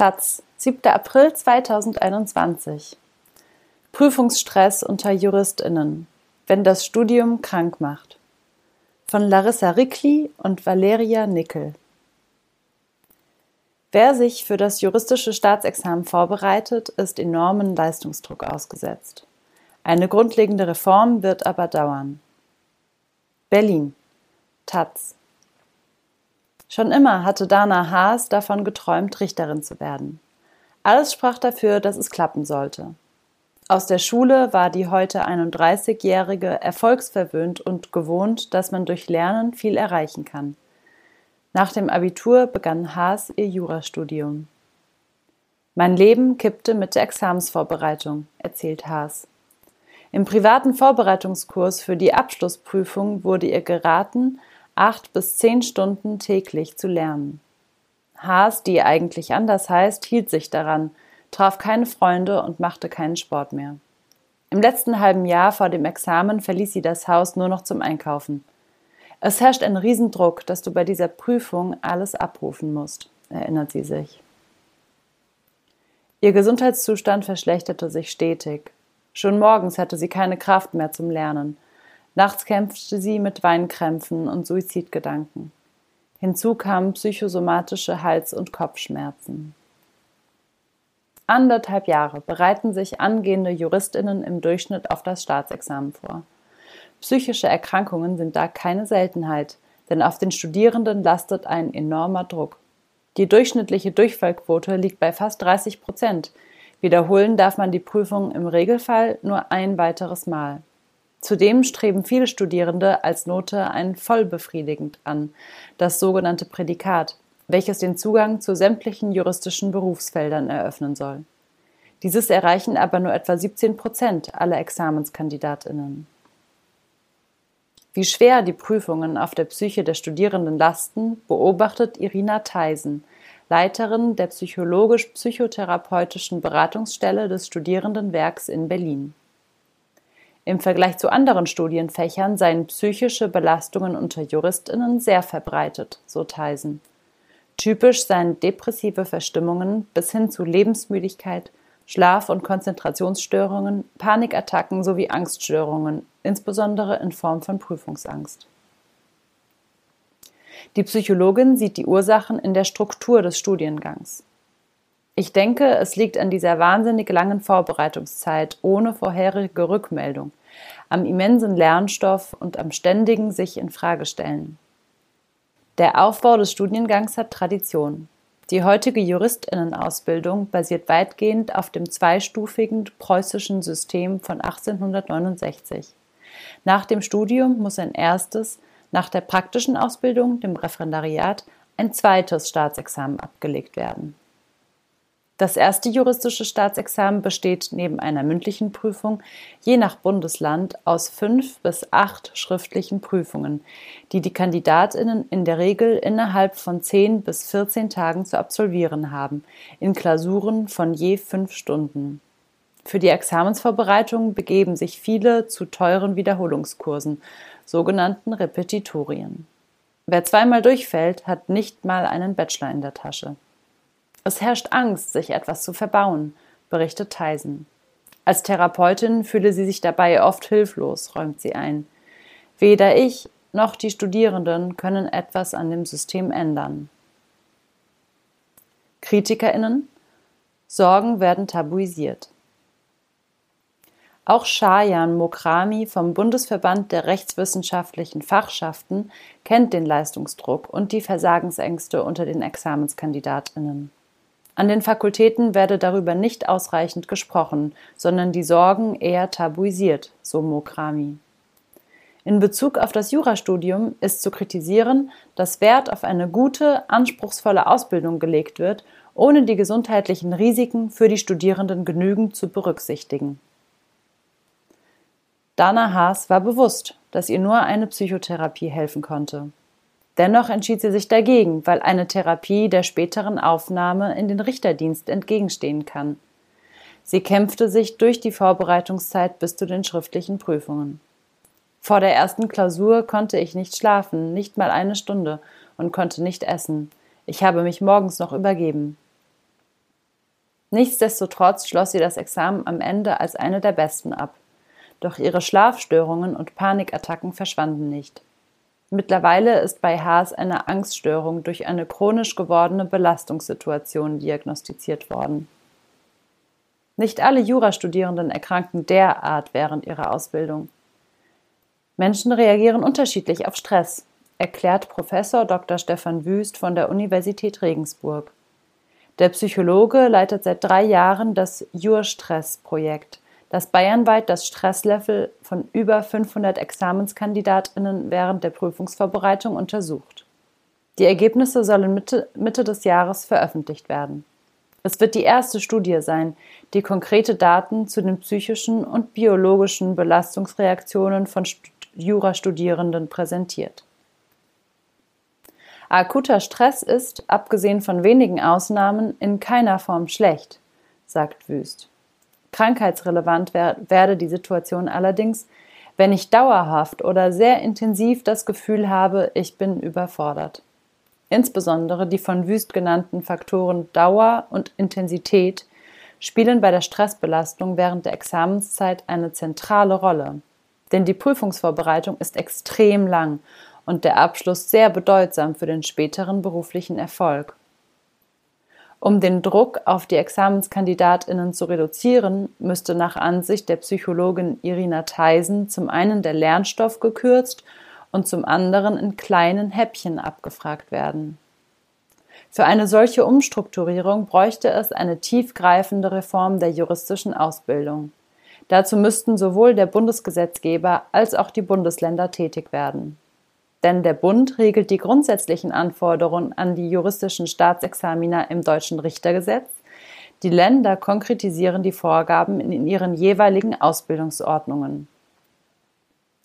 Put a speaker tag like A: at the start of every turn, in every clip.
A: Taz, 7. April 2021. Prüfungsstress unter JuristInnen. Wenn das Studium krank macht. Von Larissa Rickli und Valeria Nickel. Wer sich für das juristische Staatsexamen vorbereitet, ist enormen Leistungsdruck ausgesetzt. Eine grundlegende Reform wird aber dauern. Berlin. Taz. Schon immer hatte Dana Haas davon geträumt, Richterin zu werden. Alles sprach dafür, dass es klappen sollte. Aus der Schule war die heute 31-Jährige erfolgsverwöhnt und gewohnt, dass man durch Lernen viel erreichen kann. Nach dem Abitur begann Haas ihr Jurastudium. Mein Leben kippte mit der Examensvorbereitung, erzählt Haas. Im privaten Vorbereitungskurs für die Abschlussprüfung wurde ihr geraten, acht bis zehn Stunden täglich zu lernen. Haas, die eigentlich anders heißt, hielt sich daran, traf keine Freunde und machte keinen Sport mehr. Im letzten halben Jahr vor dem Examen verließ sie das Haus nur noch zum Einkaufen. Es herrscht ein Riesendruck, dass du bei dieser Prüfung alles abrufen musst, erinnert sie sich. Ihr Gesundheitszustand verschlechterte sich stetig. Schon morgens hatte sie keine Kraft mehr zum Lernen. Nachts kämpfte sie mit Weinkrämpfen und Suizidgedanken. Hinzu kamen psychosomatische Hals- und Kopfschmerzen. Anderthalb Jahre bereiten sich angehende Juristinnen im Durchschnitt auf das Staatsexamen vor. Psychische Erkrankungen sind da keine Seltenheit, denn auf den Studierenden lastet ein enormer Druck. Die durchschnittliche Durchfallquote liegt bei fast 30 Prozent. Wiederholen darf man die Prüfung im Regelfall nur ein weiteres Mal. Zudem streben viele Studierende als Note ein vollbefriedigend an, das sogenannte Prädikat, welches den Zugang zu sämtlichen juristischen Berufsfeldern eröffnen soll. Dieses erreichen aber nur etwa 17 Prozent aller Examenskandidatinnen. Wie schwer die Prüfungen auf der Psyche der Studierenden lasten, beobachtet Irina Theisen, Leiterin der psychologisch-psychotherapeutischen Beratungsstelle des Studierendenwerks in Berlin. Im Vergleich zu anderen Studienfächern seien psychische Belastungen unter Juristinnen sehr verbreitet, so Theisen. Typisch seien depressive Verstimmungen bis hin zu Lebensmüdigkeit, Schlaf- und Konzentrationsstörungen, Panikattacken sowie Angststörungen, insbesondere in Form von Prüfungsangst. Die Psychologin sieht die Ursachen in der Struktur des Studiengangs. Ich denke, es liegt an dieser wahnsinnig langen Vorbereitungszeit ohne vorherige Rückmeldung, am immensen Lernstoff und am ständigen sich in Frage stellen. Der Aufbau des Studiengangs hat Tradition. Die heutige Juristinnenausbildung basiert weitgehend auf dem zweistufigen preußischen System von 1869. Nach dem Studium muss ein erstes, nach der praktischen Ausbildung, dem Referendariat, ein zweites Staatsexamen abgelegt werden. Das erste juristische Staatsexamen besteht neben einer mündlichen Prüfung je nach Bundesland aus fünf bis acht schriftlichen Prüfungen, die die Kandidatinnen in der Regel innerhalb von zehn bis vierzehn Tagen zu absolvieren haben, in Klausuren von je fünf Stunden. Für die Examensvorbereitung begeben sich viele zu teuren Wiederholungskursen, sogenannten Repetitorien. Wer zweimal durchfällt, hat nicht mal einen Bachelor in der Tasche. Es herrscht Angst, sich etwas zu verbauen, berichtet Theisen. Als Therapeutin fühle sie sich dabei oft hilflos, räumt sie ein. Weder ich noch die Studierenden können etwas an dem System ändern. KritikerInnen Sorgen werden tabuisiert. Auch Shayan Mokrami vom Bundesverband der rechtswissenschaftlichen Fachschaften kennt den Leistungsdruck und die Versagensängste unter den ExamenskandidatInnen. An den Fakultäten werde darüber nicht ausreichend gesprochen, sondern die Sorgen eher tabuisiert, so Mokrami. In Bezug auf das Jurastudium ist zu kritisieren, dass Wert auf eine gute, anspruchsvolle Ausbildung gelegt wird, ohne die gesundheitlichen Risiken für die Studierenden genügend zu berücksichtigen. Dana Haas war bewusst, dass ihr nur eine Psychotherapie helfen konnte. Dennoch entschied sie sich dagegen, weil eine Therapie der späteren Aufnahme in den Richterdienst entgegenstehen kann. Sie kämpfte sich durch die Vorbereitungszeit bis zu den schriftlichen Prüfungen. Vor der ersten Klausur konnte ich nicht schlafen, nicht mal eine Stunde, und konnte nicht essen. Ich habe mich morgens noch übergeben. Nichtsdestotrotz schloss sie das Examen am Ende als eine der besten ab. Doch ihre Schlafstörungen und Panikattacken verschwanden nicht. Mittlerweile ist bei Haas eine Angststörung durch eine chronisch gewordene Belastungssituation diagnostiziert worden. Nicht alle Jurastudierenden erkranken derart während ihrer Ausbildung. Menschen reagieren unterschiedlich auf Stress, erklärt Professor Dr. Stefan Wüst von der Universität Regensburg. Der Psychologe leitet seit drei Jahren das Jurstress-Projekt, das bayernweit das Stresslevel von über 500 ExamenskandidatInnen während der Prüfungsvorbereitung untersucht. Die Ergebnisse sollen Mitte, Mitte des Jahres veröffentlicht werden. Es wird die erste Studie sein, die konkrete Daten zu den psychischen und biologischen Belastungsreaktionen von Jurastudierenden präsentiert. Akuter Stress ist, abgesehen von wenigen Ausnahmen, in keiner Form schlecht, sagt Wüst. Krankheitsrelevant werde die Situation allerdings, wenn ich dauerhaft oder sehr intensiv das Gefühl habe, ich bin überfordert. Insbesondere die von Wüst genannten Faktoren Dauer und Intensität spielen bei der Stressbelastung während der Examenszeit eine zentrale Rolle. Denn die Prüfungsvorbereitung ist extrem lang und der Abschluss sehr bedeutsam für den späteren beruflichen Erfolg. Um den Druck auf die Examenskandidatinnen zu reduzieren, müsste nach Ansicht der Psychologin Irina Theisen zum einen der Lernstoff gekürzt und zum anderen in kleinen Häppchen abgefragt werden. Für eine solche Umstrukturierung bräuchte es eine tiefgreifende Reform der juristischen Ausbildung. Dazu müssten sowohl der Bundesgesetzgeber als auch die Bundesländer tätig werden denn der Bund regelt die grundsätzlichen Anforderungen an die juristischen Staatsexamina im deutschen Richtergesetz. Die Länder konkretisieren die Vorgaben in ihren jeweiligen Ausbildungsordnungen.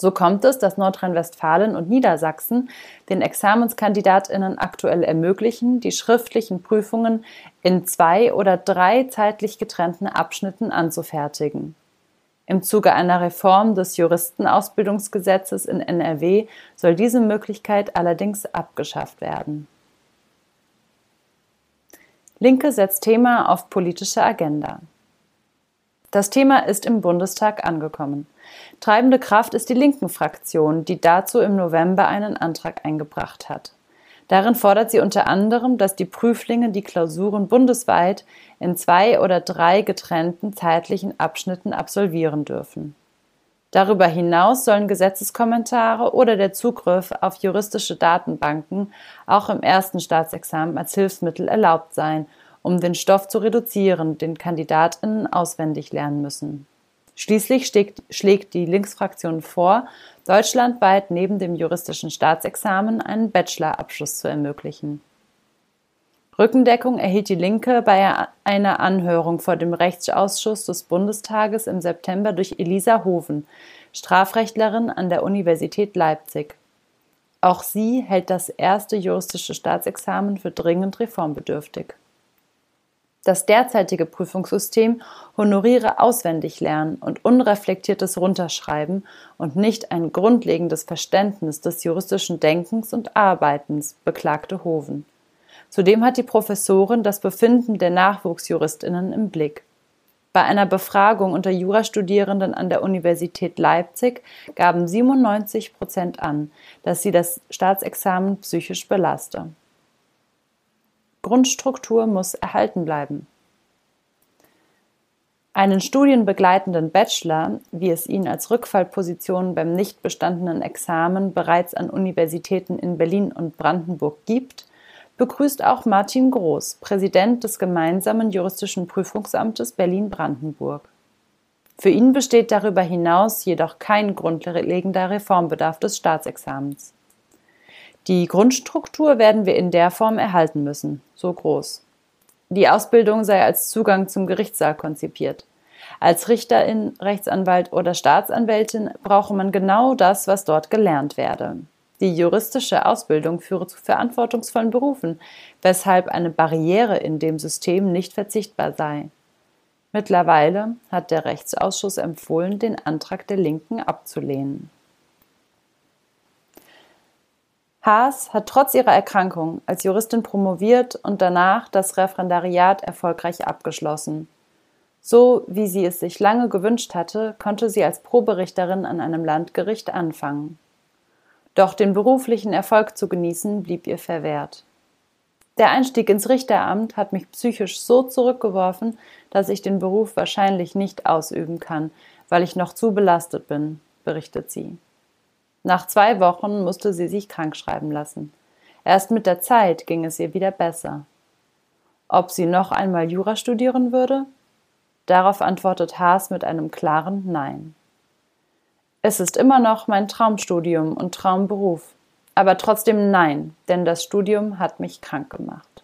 A: So kommt es, dass Nordrhein-Westfalen und Niedersachsen den Examenskandidatinnen aktuell ermöglichen, die schriftlichen Prüfungen in zwei oder drei zeitlich getrennten Abschnitten anzufertigen. Im Zuge einer Reform des Juristenausbildungsgesetzes in NRW soll diese Möglichkeit allerdings abgeschafft werden. Linke setzt Thema auf politische Agenda. Das Thema ist im Bundestag angekommen. Treibende Kraft ist die linken Fraktion, die dazu im November einen Antrag eingebracht hat. Darin fordert sie unter anderem, dass die Prüflinge die Klausuren bundesweit in zwei oder drei getrennten zeitlichen Abschnitten absolvieren dürfen. Darüber hinaus sollen Gesetzeskommentare oder der Zugriff auf juristische Datenbanken auch im ersten Staatsexamen als Hilfsmittel erlaubt sein, um den Stoff zu reduzieren, den Kandidatinnen auswendig lernen müssen. Schließlich schlägt die Linksfraktion vor, deutschlandweit neben dem juristischen Staatsexamen einen Bachelorabschluss zu ermöglichen. Rückendeckung erhielt die Linke bei einer Anhörung vor dem Rechtsausschuss des Bundestages im September durch Elisa Hoven, Strafrechtlerin an der Universität Leipzig. Auch sie hält das erste juristische Staatsexamen für dringend reformbedürftig. Das derzeitige Prüfungssystem honoriere Auswendiglernen und unreflektiertes Runterschreiben und nicht ein grundlegendes Verständnis des juristischen Denkens und Arbeitens, beklagte Hoven. Zudem hat die Professorin das Befinden der Nachwuchsjuristinnen im Blick. Bei einer Befragung unter Jurastudierenden an der Universität Leipzig gaben 97 Prozent an, dass sie das Staatsexamen psychisch belaste. Grundstruktur muss erhalten bleiben. Einen studienbegleitenden Bachelor, wie es ihn als Rückfallposition beim nicht bestandenen Examen bereits an Universitäten in Berlin und Brandenburg gibt, begrüßt auch Martin Groß, Präsident des gemeinsamen juristischen Prüfungsamtes Berlin-Brandenburg. Für ihn besteht darüber hinaus jedoch kein grundlegender Reformbedarf des Staatsexamens. Die Grundstruktur werden wir in der Form erhalten müssen, so groß. Die Ausbildung sei als Zugang zum Gerichtssaal konzipiert. Als Richterin, Rechtsanwalt oder Staatsanwältin brauche man genau das, was dort gelernt werde. Die juristische Ausbildung führe zu verantwortungsvollen Berufen, weshalb eine Barriere in dem System nicht verzichtbar sei. Mittlerweile hat der Rechtsausschuss empfohlen, den Antrag der Linken abzulehnen. Haas hat trotz ihrer Erkrankung als Juristin promoviert und danach das Referendariat erfolgreich abgeschlossen. So wie sie es sich lange gewünscht hatte, konnte sie als Proberichterin an einem Landgericht anfangen. Doch den beruflichen Erfolg zu genießen blieb ihr verwehrt. Der Einstieg ins Richteramt hat mich psychisch so zurückgeworfen, dass ich den Beruf wahrscheinlich nicht ausüben kann, weil ich noch zu belastet bin, berichtet sie. Nach zwei Wochen musste sie sich krankschreiben lassen. Erst mit der Zeit ging es ihr wieder besser. Ob sie noch einmal Jura studieren würde? Darauf antwortet Haas mit einem klaren Nein. Es ist immer noch mein Traumstudium und Traumberuf, aber trotzdem nein, denn das Studium hat mich krank gemacht.